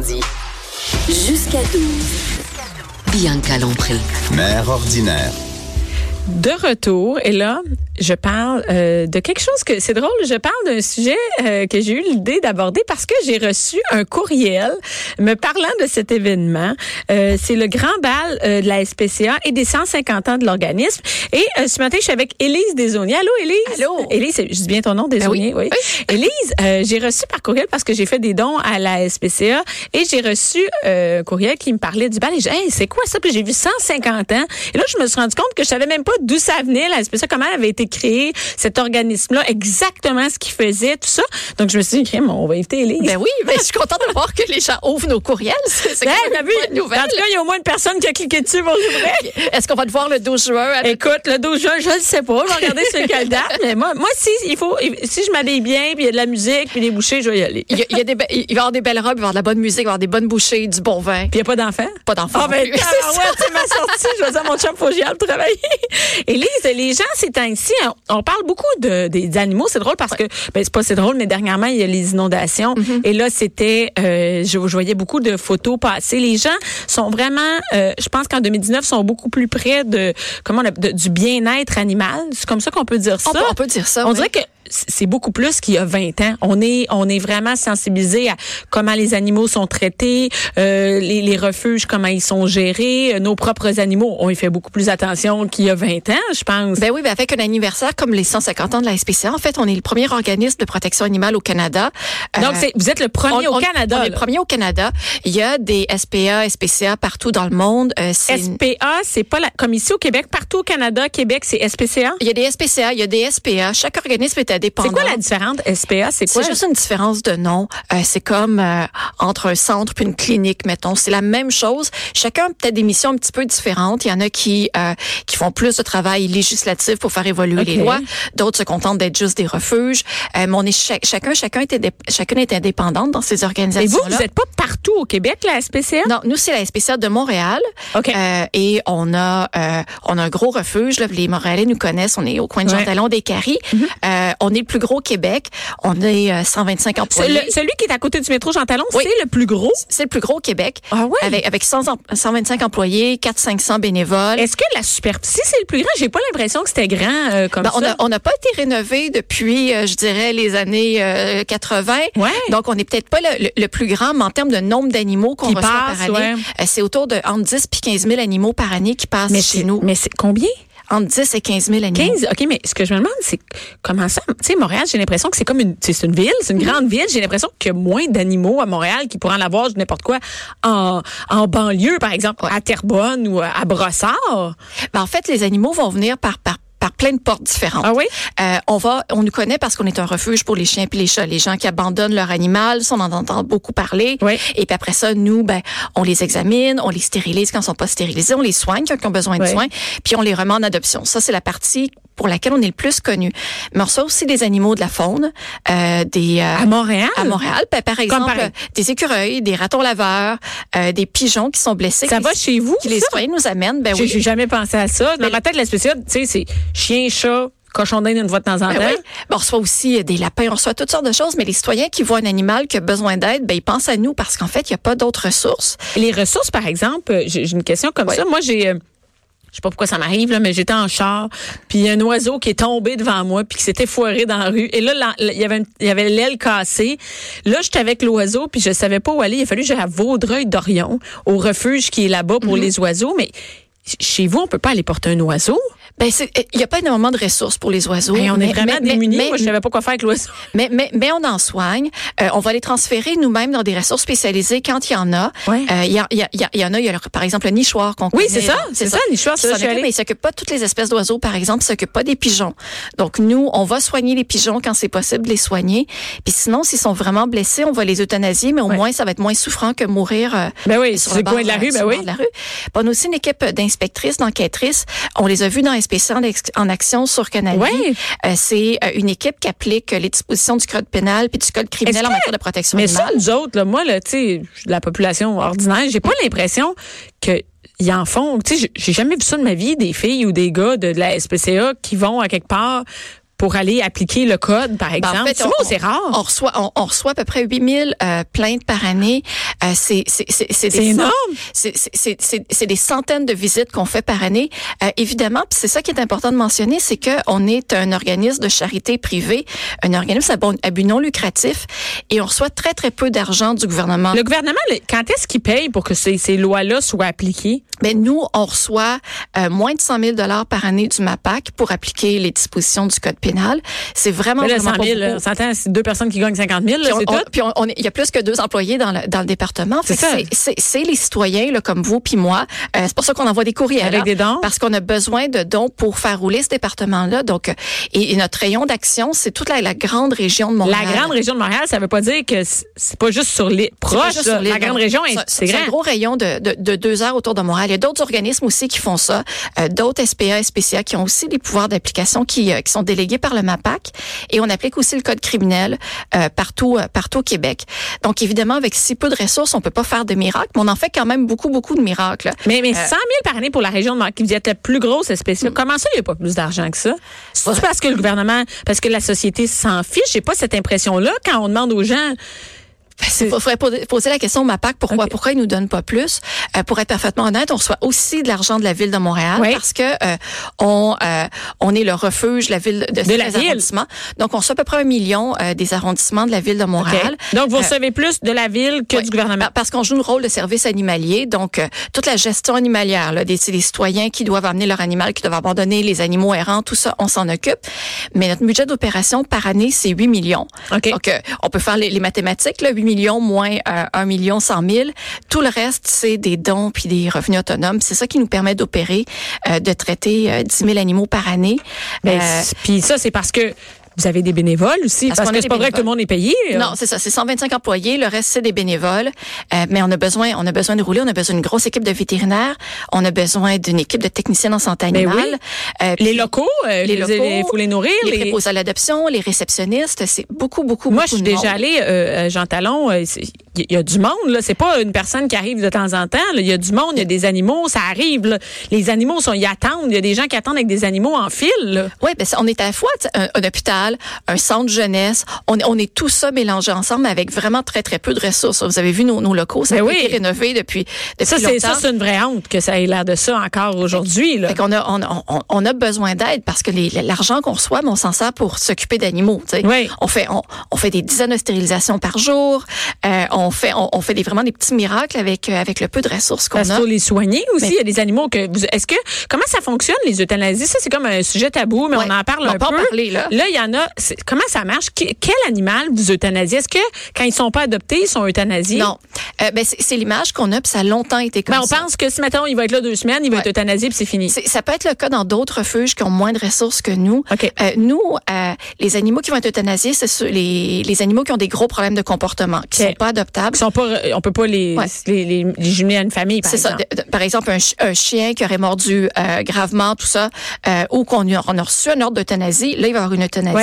dit. Jusqu'à 12. Bianca Lompré. Mère ordinaire. De retour, et là, je parle euh, de quelque chose que c'est drôle. Je parle d'un sujet euh, que j'ai eu l'idée d'aborder parce que j'ai reçu un courriel me parlant de cet événement. Euh, c'est le grand bal de la SPCA et des 150 ans de l'organisme. Et ce matin, je suis avec Élise Desauniers. Allô, Élise? Allô? Élise, je dis bien ton nom, Desauniers. oui. oui. Élise, j'ai reçu par courriel parce que j'ai fait des dons à la SPCA et j'ai reçu un courriel qui me parlait du bal. Et j'ai dit, hey, c'est quoi ça? Puis j'ai vu 150 ans. Et là, je me suis rendu compte que je savais même pas d'où ça venait, la SPCA, comment elle avait été créée, cet organisme-là, exactement ce qu'il faisait, tout ça. Donc, je me suis dit, on va inviter Élise. Ben oui, ben, je suis contente de voir que les gens ouvrent nos courriels. C'est ben, une bonne nouvelle. En tout cas, il y a au moins une personne qui a cliqué dessus pour l'ouvrir. Est-ce qu'on va te voir le 12 juin? Avec... Écoute, le 12 juin, je ne sais pas. Je vais regarder sur quelle date. Mais moi, moi si, il faut, si je m'habille bien, puis il y a de la musique, puis des bouchées, je vais y aller. Il, y a, des, il va y avoir des belles robes, il va y avoir de la bonne musique, il va y avoir des bonnes bouchées, du bon vin. Puis il n'y a pas d'enfants? Pas d'enfants. Ah, ben, ouais, c'est ma sortie. Je vais dire à mon chum, faut que j'y aille travailler. Élise, les gens, c'est ainsi. On parle beaucoup de, des animaux. C'est drôle parce que, ben, c'est pas c'est drôle, mais dernièrement, il y a les inondations. Mm-hmm. Et là, c'était, euh, je, je, voyais beaucoup de photos passer. Les gens sont vraiment, euh, je pense qu'en 2019, sont beaucoup plus près de, comment on de, du bien-être animal. C'est comme ça qu'on peut dire ça. On peut, on peut dire ça. On oui. dirait que c'est beaucoup plus qu'il y a 20 ans. On est on est vraiment sensibilisé à comment les animaux sont traités, euh, les, les, refuges comment ils sont gérés, nos propres animaux. On y fait beaucoup plus attention qu'il y a 20 ans, je pense. Ben oui, ben avec un anniversaire comme les 150 ans de la SPCA, en fait, on est le premier organisme de protection animale au Canada. Donc euh, vous êtes le premier on, au Canada. On est le premier au Canada. Il y a des SPA, SPCA partout dans le monde. Euh, SPA, c'est pas la, comme ici au Québec, partout au Canada, Québec, c'est SPCA. Il y a des SPCA, il y a des SPA. Chaque organisme est indépendant. C'est quoi la différence SPA C'est quoi? C'est juste une différence de nom. Euh, c'est comme entre un centre puis une clinique, mettons. C'est la même chose. Chacun a peut-être des missions un petit peu différentes. Il y en a qui euh, qui font plus de travail législatif pour faire évoluer okay. les lois. D'autres se contentent d'être juste des refuges. Euh, mais on est ch chacun chacun est chacune est indépendante dans ces organisations. Et vous, vous n'êtes pas partout au Québec la SPCA Non, nous c'est la SPCA de Montréal. Okay. Euh, et on a on a un gros refuge. Là, les Montréalais nous connaissent. On est au coin de Jean Talon des Caries. Mm -hmm. on est le plus gros Québec. On est euh, 125 employés. Le, celui qui est à côté du métro Jean Talon, oui. c'est le plus gros? C'est le plus gros au Québec. Ah ouais? Avec, avec 100, 125 employés, 400-500 bénévoles. Est-ce que la superficie c'est le plus grand? J'ai pas l'impression que c'était grand euh, comme ben, ça? On n'a pas été rénové depuis, euh, je dirais, les années 80. Ouais. Donc on n'est peut-être pas le, le, le, plus grand, mais en termes de nombre d'animaux qu'on reçoit passe, par année, ouais. c'est autour de entre 10 puis 15 000 animaux par année qui passent mais chez nous. Mais c'est combien? Entre 10 et 15 000 animaux. 15, OK, mais ce que je me demande, c'est comment ça? Tu sais, Montréal, j'ai l'impression que c'est comme une, c'est une ville, c'est une grande ville. J'ai l'impression qu'il y a moins d'animaux à Montréal qui pourraient en avoir n'importe quoi en, en banlieue, par exemple, ouais. à Terrebonne ou à Brossard. Ben, en fait, les animaux vont venir par, par par plein de portes différentes. Ah oui? Euh, on va, on nous connaît parce qu'on est un refuge pour les chiens et les chats. Les gens qui abandonnent leur animal, ça, on en entend beaucoup parler. Oui. Et puis après ça, nous, ben, on les examine, on les stérilise quand ils sont pas stérilisés, on les soigne quand ils ont besoin de soins, puis on les remet en adoption. Ça, c'est la partie pour laquelle on est le plus connu. Mais on reçoit aussi des animaux de la faune, euh, des à Montréal? À Montréal, ben, par exemple, des écureuils, des ratons laveurs, euh, des pigeons qui sont blessés. Ça va chez vous Qui les citoyens nous amènent. Ben oui. J'ai jamais pensé à ça. Dans ma tête, la spéciale, tu sais, c'est chien, chat, cochon d'Inde une fois de temps en temps. Ben oui. ben, on reçoit aussi des lapins, on reçoit toutes sortes de choses, mais les citoyens qui voient un animal qui a besoin d'aide, ben ils pensent à nous parce qu'en fait, il n'y a pas d'autres ressources. Les ressources, par exemple, j'ai une question comme oui. ça. Moi, j'ai je sais pas pourquoi ça m'arrive là, mais j'étais en char, puis il y a un oiseau qui est tombé devant moi, puis qui s'était foiré dans la rue. Et là, il y avait il y avait l'aile cassée. Là, j'étais avec l'oiseau, puis je savais pas où aller. Il a fallu que j'aille à Vaudreuil-Dorion, au refuge qui est là-bas pour mm -hmm. les oiseaux. Mais chez vous, on peut pas aller porter un oiseau? Ben, il n'y a pas énormément de ressources pour les oiseaux. Ben, on mais, est vraiment mais, démunis. Mais, Moi, je savais pas quoi faire avec l'oiseau. Mais, mais, mais on en soigne. Euh, on va les transférer nous-mêmes dans des ressources spécialisées quand il y en a. Il ouais. euh, y, a, y, a, y, en a, il y a par exemple le nichoir qu'on Oui, c'est ça. C'est ça, le nichoir. Ça, mais il s'occupe pas de toutes les espèces d'oiseaux, par exemple. Il s'occupe pas des pigeons. Donc, nous, on va soigner les pigeons quand c'est possible de les soigner. Puis sinon, s'ils sont vraiment blessés, on va les euthanasier, mais au ouais. moins, ça va être moins souffrant que mourir euh, ben oui, sur, le coin de la rue. Ben oui. De la rue. on a aussi une équipe d'inspectrices, d'enquêtrices. On les a vus dans SPC en, en action sur Canada. Ouais. Euh, c'est une équipe qui applique les dispositions du code pénal puis du code criminel en matière de protection mais animale. Mais ça, nous autres, là, moi, là, la population ordinaire, j'ai pas l'impression que ils en font. Tu sais, j'ai jamais vu ça de ma vie, des filles ou des gars de, de la SPCA qui vont à quelque part pour aller appliquer le code, par exemple. Ben, en fait, c'est rare. On reçoit, on, on reçoit à peu près 8000 euh, plaintes par année. Euh, c'est c'est c'est c'est des C'est énorme. c'est c'est- c'est c'est c'est des centaines de visites qu'on fait par année. Euh, évidemment, c'est ça qui est important de mentionner, c'est que on est un organisme de charité privée, un organisme à, bon, à but non lucratif, et on reçoit très très peu d'argent du gouvernement. Le gouvernement, quand est-ce qu'il paye pour que ces, ces lois-là soient appliquées? Mais nous, on reçoit euh, moins de 100 000 dollars par année du MAPAC pour appliquer les dispositions du code pénal. C'est vraiment, là, vraiment 100 pas 000, beaucoup. on s'entend, c'est deux personnes qui gagnent 50 000, là, Puis on- c'est tout. puis il y a plus que deux employés dans le, dans le département. C'est les citoyens là, comme vous puis moi. Euh, c'est pour ça qu'on envoie des courriels. Avec hein, des dons? Parce qu'on a besoin de dons pour faire rouler ce département-là. Donc, euh, et, et notre rayon d'action, c'est toute la, la grande région de Montréal. La grande région de Montréal, ça veut pas dire que c'est- pas juste sur les proches. sur La de- grande région, c'est- un gros rayon de, de, de deux heures autour de Montréal. Il y a d'autres organismes aussi qui font ça, euh, d'autres SPA, SPCA qui ont aussi des pouvoirs d'application qui, euh, qui sont délégués par le MAPAC. Et on applique aussi le code criminel euh, partout, euh, partout au Québec. Donc évidemment, avec si peu de ressources, on peut pas faire de miracles, mais on en fait quand même beaucoup, beaucoup de miracles. Mais, mais 100 000 par année pour la région de Montréal, qui vous êtes la plus grosse espèce. Comment ça, il n'y a pas plus d'argent que ça? C'est parce que le gouvernement, parce que la société s'en fiche? J'ai pas cette impression-là quand on demande aux gens. Il faudrait poser- poser la question au MAPAC, pourquoi, pourquoi ils nous donnent pas plus? Euh, pour être parfaitement honnête, on reçoit aussi de l'argent de la ville de Montréal Oui. parce que euh, on, euh, on est le refuge, la ville de, ces la ville. Donc, on reçoit à peu près un million euh, des arrondissements de la ville de Montréal. Donc, vous Euh, recevez plus de la ville que oui, du gouvernement. pa- Parce qu'on joue le rôle de service animalier, donc euh, toute la gestion animalière, là, des, des citoyens qui doivent amener leur animal, qui doivent abandonner les animaux errants, tout ça, on s'en occupe. Mais notre budget d'opération par année, c'est 8 millions. OK. Donc, euh, on peut faire les, les mathématiques, là, 8 millions moins euh, 1 million 100 000. Tout le reste, c'est des dons puis des revenus autonomes. C'est ça qui nous permet d'opérer, euh, de traiter euh, 10 000 animaux par année. Ben, Euh, Puis ça, c'est parce que vous avez des bénévoles aussi. Parce que c'est pas vrai que tout le monde est payé. Non, c'est ça. C'est 125 employés. Le reste, c'est des bénévoles. Euh, mais on a besoin, on a besoin de rouler. On a besoin d'une grosse équipe de vétérinaires. On a besoin d'une équipe de techniciens en santé Ben animale. Euh, Les locaux, euh, les locaux, faut les nourrir. les les- préposés à l'adoption, les réceptionnistes. C'est beaucoup, beaucoup, Moi, beaucoup je suis déjà allée, euh, Jean Talon, il y a du monde, là. C'est pas une personne qui arrive de temps en temps. Il y a du monde, il y a des animaux, ça arrive. là. Les animaux sont, ils attendent. Il y a des gens qui attendent avec des animaux en fil. Oui, ben, on est à la fois un hôpital, un centre jeunesse. On, est- on est tout ça mélangé ensemble avec vraiment très, très peu de ressources. Vous avez vu nos, nos locaux, ça Ben a oui. été rénové depuis, depuis Ça, c'est ça, longtemps. c'est une vraie honte que ça ait l'air de ça encore aujourd'hui. qu'on a, on, on- on a besoin d'aide parce que l'argent qu'on reçoit, ben, on s'en sert pour s'occuper d'animaux. Oui. On fait, on, on fait des dizaines de stérilisations par jour. Euh, on fait, on, on fait des, vraiment des petits miracles avec, euh, avec le peu de ressources qu'on Parce a. faut les soigner aussi. Mais- Il y a des animaux que. Est-ce que comment ça fonctionne les euthanasies? Ça c'est comme un sujet tabou, mais Ouais. on en parle On un peut en là. il y en a. Comment ça marche? Quel animal vous euthanasiez Est-ce que quand ils sont pas adoptés, ils sont euthanasiés? Non, Euh, ben, c'est l'image qu'on a, puis ça a longtemps été comme Ben, on ça. pense que si mettons il va être là deux semaines, il va Ouais. être euthanasié puis c'est fini. Ça peut être le cas dans d'autres refuges qui ont moins de ressources que nous. Euh, nous, euh, les animaux qui vont être euthanasiés, c'est les, les animaux qui ont des gros problèmes de comportement, qui OK. sont pas adoptables. Ils sont pas, on peut pas les, Ouais. les, les, les jumeler à une famille, par ça. exemple. De- de- par exemple, un, chi- un chien qui aurait mordu gravement, tout ça, ou qu'on a, on a reçu un ordre d'euthanasie, là, il va avoir une euthanasie. Ouais.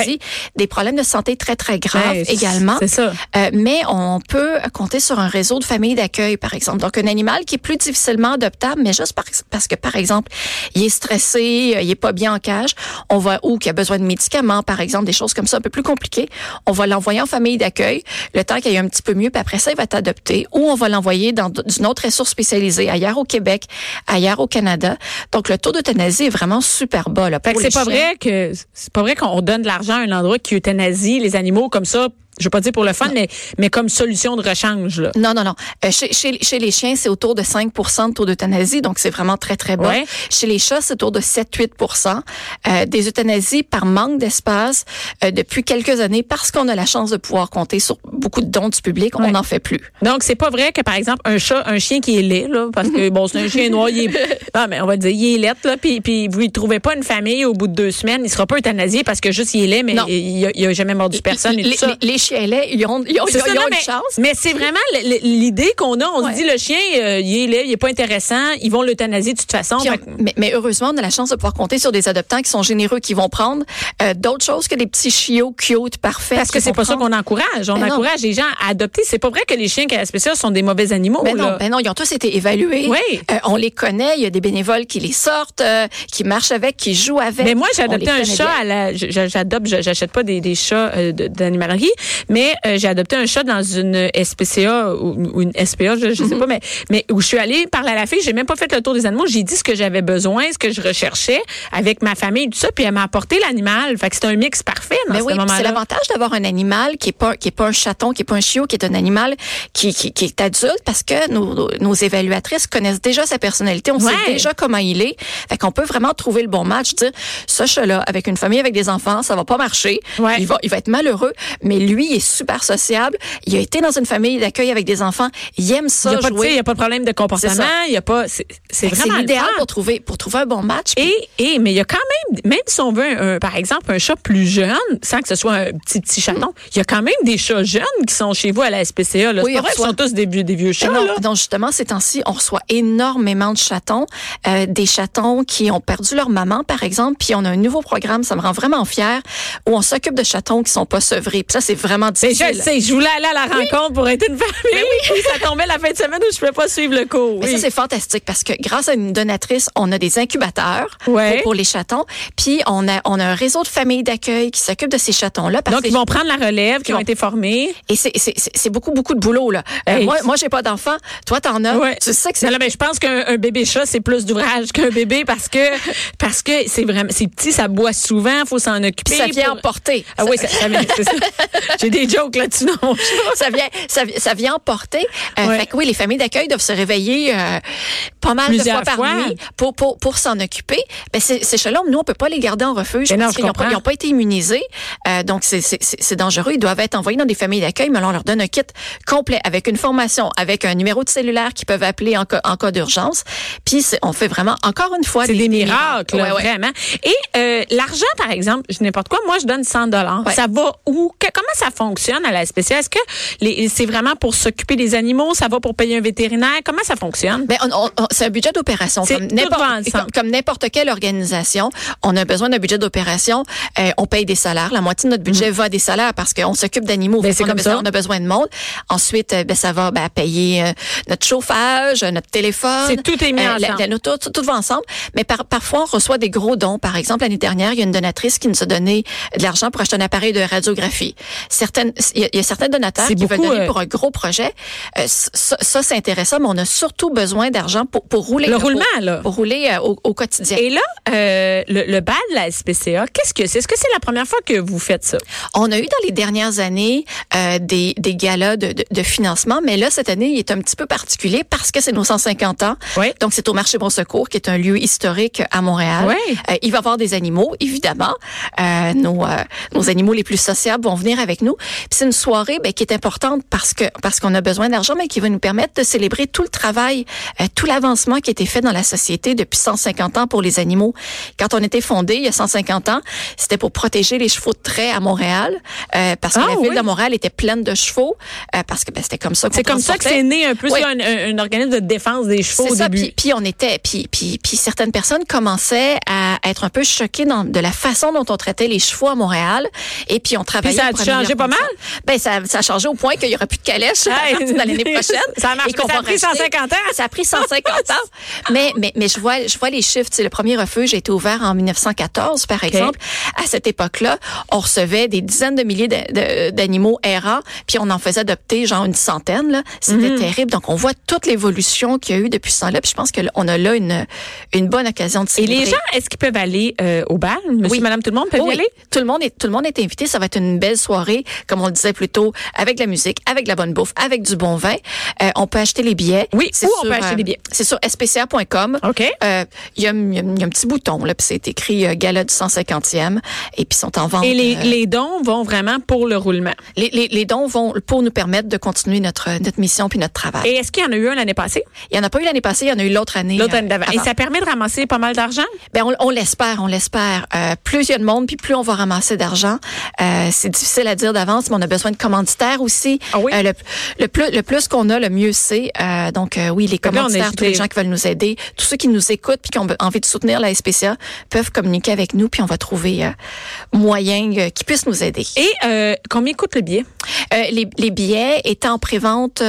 Des problèmes de santé très, très graves Ouais, c'est- également. C'est ça. Euh, mais on peut compter sur un réseau de familles d'accueil, par exemple. Donc, un animal qui est plus difficilement adoptable, mais juste par- parce que, par exemple, il est stressé, euh, il est pas bien en cage, on va ou qui a besoin de médicaments, par exemple, des choses comme ça un peu plus compliquées, on va l'envoyer en famille d'accueil, le temps qu'il aille un petit peu mieux, puis après ça, il va être adopté, ou on va l'envoyer dans une autre ressource spécialisée, ailleurs au Québec, ailleurs au Canada. Donc, le taux d'euthanasie est vraiment super bas. Là, Fait que pour c'est pas chiens. vrai que c'est pas vrai qu'on donne de l'argent un endroit qui euthanasie les animaux comme ça. Je veux pas dire pour le fun, mais, mais comme solution de rechange. Là. Non, non, non. Euh, chez, chez, chez les chiens, c'est autour de 5% de taux d'euthanasie, donc c'est vraiment très, très bas. Ouais. Chez les chats, c'est autour de 7-8% euh, Des euthanasies par manque d'espace euh, depuis quelques années, parce qu'on a la chance de pouvoir compter sur beaucoup de dons du public, on n'en fait plus. Donc, c'est pas vrai que, par exemple, un chat, un chien qui est laid, là, parce que, bon, c'est un chien noir, il est, ah, mais on va dire, il est laid, là, puis, puis vous ne trouvez pas une famille au bout de deux semaines, il sera pas euthanasié parce que juste il est laid, mais Non. il a, il a jamais mordu personne et les, tout ça. les- les chien laid, ils ont, ils ont, C'est ils ça, ont non, une mais, chance. mais c'est vraiment l'idée qu'on a. On Ouais. se dit, le chien, euh, il est laid, il est pas intéressant, ils vont l'euthanasier de toute façon. On- mais, mais heureusement, on a la chance de pouvoir compter sur des adoptants qui sont généreux, qui vont prendre euh, d'autres choses que des petits chiots cute, parfaits. Parce que c'est pas ça qu'on encourage. On Ben non. encourage les gens à adopter. C'est pas vrai que les chiens qui spécial sont des mauvais animaux. Ben non, ben non, ils ont tous été évalués. Oui. Euh, on les connaît. Il y a des bénévoles qui les sortent, qui marchent avec, qui jouent avec. Mais moi, j'ai adopté un chat à la. J'adopte, j'achète pas des, des chats d'animalerie, mais euh, j'ai adopté un chat dans une SPCA ou, ou une SPA, je, je sais Mhm. pas, mais mais où je suis allée parler à la fille, j'ai même pas fait le tour des animaux, j'ai dit ce que j'avais besoin, ce que je recherchais avec ma famille, tout ça, puis elle m'a apporté l'animal. Fait que c'est un mix parfait dans Mais ce oui, c'est l'avantage d'avoir un animal qui est pas qui est pas un chaton, qui est pas un chiot, qui est un animal qui, qui, qui est adulte parce que nos, nos- nos évaluatrices connaissent déjà sa personnalité, on Ouais. sait déjà comment il est. Fait qu'on peut vraiment trouver le bon match, dire ce chat-là avec une famille avec des enfants, ça va pas marcher. Ouais. Il va il va être malheureux, mais lui il est super sociable, il a été dans une famille d'accueil avec des enfants, il aime Il ça y a pas de, il y a pas de problème de comportement, il y a pas c'est vraiment l'idéal pour trouver pour trouver un bon match. Et, et mais il y a quand même, même si on veut, un, un- par exemple, un chat plus jeune, sans que ce soit un petit petit chaton, il y a quand même des chats jeunes qui sont chez vous à la SPCA. Là. Oui, pas vrai reçoit- sont tous des vieux, des vieux chats. non, là. non, justement, ces temps-ci, on reçoit énormément de chatons, euh, des chatons qui ont perdu leur maman, par exemple, puis on a un nouveau programme, ça me rend vraiment fière, où on s'occupe de chatons qui sont pas sevrés. Puis ça, c'est vraiment Mais difficile. je le sais, je voulais aller à la rencontre pour être une famille. Puis ça tombait la fin de semaine où je pouvais pas suivre le cours. Mais oui. ça, c'est fantastique parce que grâce à une donatrice, on a des incubateurs Ouais. pour, pour les chatons. Puis on a, on a un réseau de familles d'accueil qui s'occupe de ces chatons-là. Donc, ils vont prendre la relève, qui ont été formés. Et c'est- beaucoup, beaucoup de boulot. là. Euh, moi, moi j'ai pas d'enfant. Toi, t'en as. Ouais. Tu sais que c'est mais je pense qu'un un bébé chat, c'est plus d'ouvrage qu'un bébé parce que parce que c'est vraiment c'est petit, ça boit souvent, faut s'en occuper. Puis ça vient pour- emporter. Ah oui, ça, ça. J'ai des jokes là-dessus dans mon ça vient, ça, ça vient emporter. Euh, Ouais. Fait que oui, les familles d'accueil doivent se réveiller euh, pas mal Plusieurs de fois par nuit pour pour pour s'en occuper. Ben ces, chats-là, nous on peut pas les garder en refuge non, parce qu'ils n'ont pas, ils pas été immunisés. Euh, donc c'est dangereux. Ils doivent être envoyés dans des familles d'accueil, mais là, on leur donne un kit complet avec une formation, avec un numéro de cellulaire qu'ils peuvent appeler en cas en cas d'urgence. Puis on fait vraiment encore une fois C'est des, miracles, là, Ouais, vraiment. Et l'argent, par exemple, je n'importe quoi, moi, je donne 100 dollars. Ça va où? Que- comment ça fonctionne à la SPCA? Est-ce que c'est vraiment pour s'occuper des animaux? Ça va pour payer un vétérinaire? Comment ça fonctionne? Ben, c'est un budget d'opération. Comme n'importe, quelle organisation, on a besoin d'un budget d'opération. Euh, on paye des salaires. La moitié de notre budget va à des salaires parce qu'on s'occupe d'animaux. Mm. Ben, c'est comme besoin, ça. On a besoin de monde. Ensuite, euh, ben, ça va ben, payer euh, notre chauffage, euh, notre téléphone. C'est tout est mis la- ensemble. la- tout, tout, tout va ensemble. Mais par, parfois, on reçoit des gros dons. Par exemple, l'année dernière, il y a une donatrice qui nous a donné de l'argent pour acheter un appareil de radiographie. Certaines, il y a, il y a certains donateurs qui veulent beaucoup, donner euh, pour un gros projet. Euh, ça, ça, c'est intéressant, mais on a surtout besoin d'argent pour, pour rouler. Le pour- roulement, là. Pour rouler euh, au, au quotidien. Et là, euh, le, le bal de la SPCA, qu'est-ce que c'est? Est-ce que c'est la première fois que vous faites ça? On a eu dans les dernières années des, des galas de, de, de financement, mais là, cette année, il est un petit peu particulier parce que c'est nos 150 ans. Oui. Donc, c'est au marché Bon Secours, qui est un lieu historique à Montréal. Oui. Il va y avoir des animaux, évidemment. Nos, nos animaux les plus sociables vont venir avec nous. Puis c'est une soirée ben, qui est importante parce que parce qu'on a besoin d'argent, mais qui va nous permettre de célébrer tout le travail, euh, tout l'avancement qui a été fait dans la société depuis 150 ans pour les animaux. Quand on était fondé il y a 150 ans, c'était pour protéger les chevaux de trait à Montréal, euh, parce que Ah, la ville oui. de Montréal était pleine de chevaux, euh, parce que ben, c'était comme ça C'est comme ça que c'est né un peu Oui. un, un- un organisme de défense des chevaux au ça. début. Puis, puis on était, puis, puis, puis certaines personnes commençaient à être un peu choquées dans, de la façon dont on traitait les chevaux à Montréal. Et puis on travaillait. Puis ça a changé pas ça. mal? Ben ça, ça a changé au point qu'il y aura plus de calèche Hey, de l'année prochaine. ça marche, Et qu'on ça a pris racheter- 150 ans. Ça a pris 150 ans. Mais, mais, mais je vois, je vois les chiffres. Le premier refuge a été ouvert en 1914, par exemple. À cette époque-là, on recevait des dizaines de milliers d'animaux errants, puis on en faisait adopter genre une centaine. là. C'était Mhm. terrible. Donc, on voit toute l'évolution qu'il y a eu depuis ce temps-là. Puis je pense qu'on a là une, une bonne occasion de Et célébrer. les gens, est-ce qu'ils peuvent aller euh, au bal? Monsieur, Oui. madame, tout le monde peut y aller? tout le monde est tout le monde est invité. Ça va être une belle soirée, comme on le disait plus tôt, avec la musique, avec de la bonne bouffe, avec du bon vin. Euh, on peut acheter les billets. Oui, C'est où on peut acheter euh, les billets? C'est sur spca.com. OK. Euh, Il y, a, il y a- il y a un petit bouton là, puis c'est écrit euh, gala du 150e, et puis ils sont en vente. Et les, euh, les dons vont vraiment pour le roulement. les, les- les dons vont pour nous permettre de continuer notre notre mission puis notre travail. Et est-ce qu'il y en a eu un l'année passée? il y en a pas eu l'année passée, il y en a eu l'autre année. L'autre euh, année d'avant. Et ça permet de ramasser pas mal d'argent? Ben on, on l'espère, on l'espère. Euh, plus il y a de monde, puis plus on va ramasser d'argent. Euh, c'est difficile à dire d'avance, mais on a besoin de commanditaires aussi. Ah oui? Euh, le, le plus, le plus qu'on a, le mieux c'est. Euh, donc euh, oui, les commanditaires, tous les gens qui veulent nous aider, tous ceux qui nous écoutent puis qui ont envie de soutenir la SPCA peuvent communiquer avec nous, puis on va trouver moyen qu'ils puissent nous aider. Et euh, combien coûte le billet? Les, les billets étaient en prévente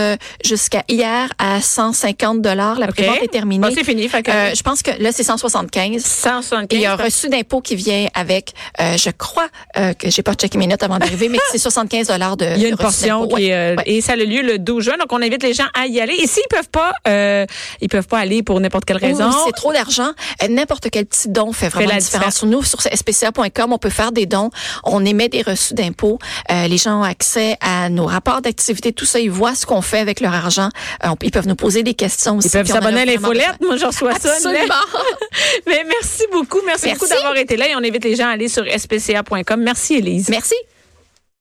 jusqu'à hier à 150 dollars. La OK. prévente est terminée. Bon, c'est fini. Fait que je pense que là c'est 175. 175. Et il y a un reçu d'impôt qui vient avec, je crois que j'ai pas checké mes notes avant d'arriver, mais c'est 75 dollars de Il y a une portion qui Ouais, euh, ouais. et ça a lieu le 12 juin. Donc on invite les gens à y aller. Et s'ils peuvent pas, euh, ils peuvent pas aller pour n'importe quelle raison. c'est trop d'argent. Euh, N'importe quel petit don fait vraiment la la différence. Sur nous, sur spca.com, on peut faire des dons. On émet des reçus d'impôts. Euh, les gens ont accès à nos rapports d'activité, tout ça. Ils voient ce qu'on fait avec leur argent. Euh, ils peuvent nous poser des questions aussi. Ils peuvent s'abonner à l'infolette. Moi, je reçois ça. Absolument. Mais merci beaucoup. Merci, Merci. beaucoup d'avoir été là et on invite les gens à aller sur spca.com. Merci, Élise. Merci.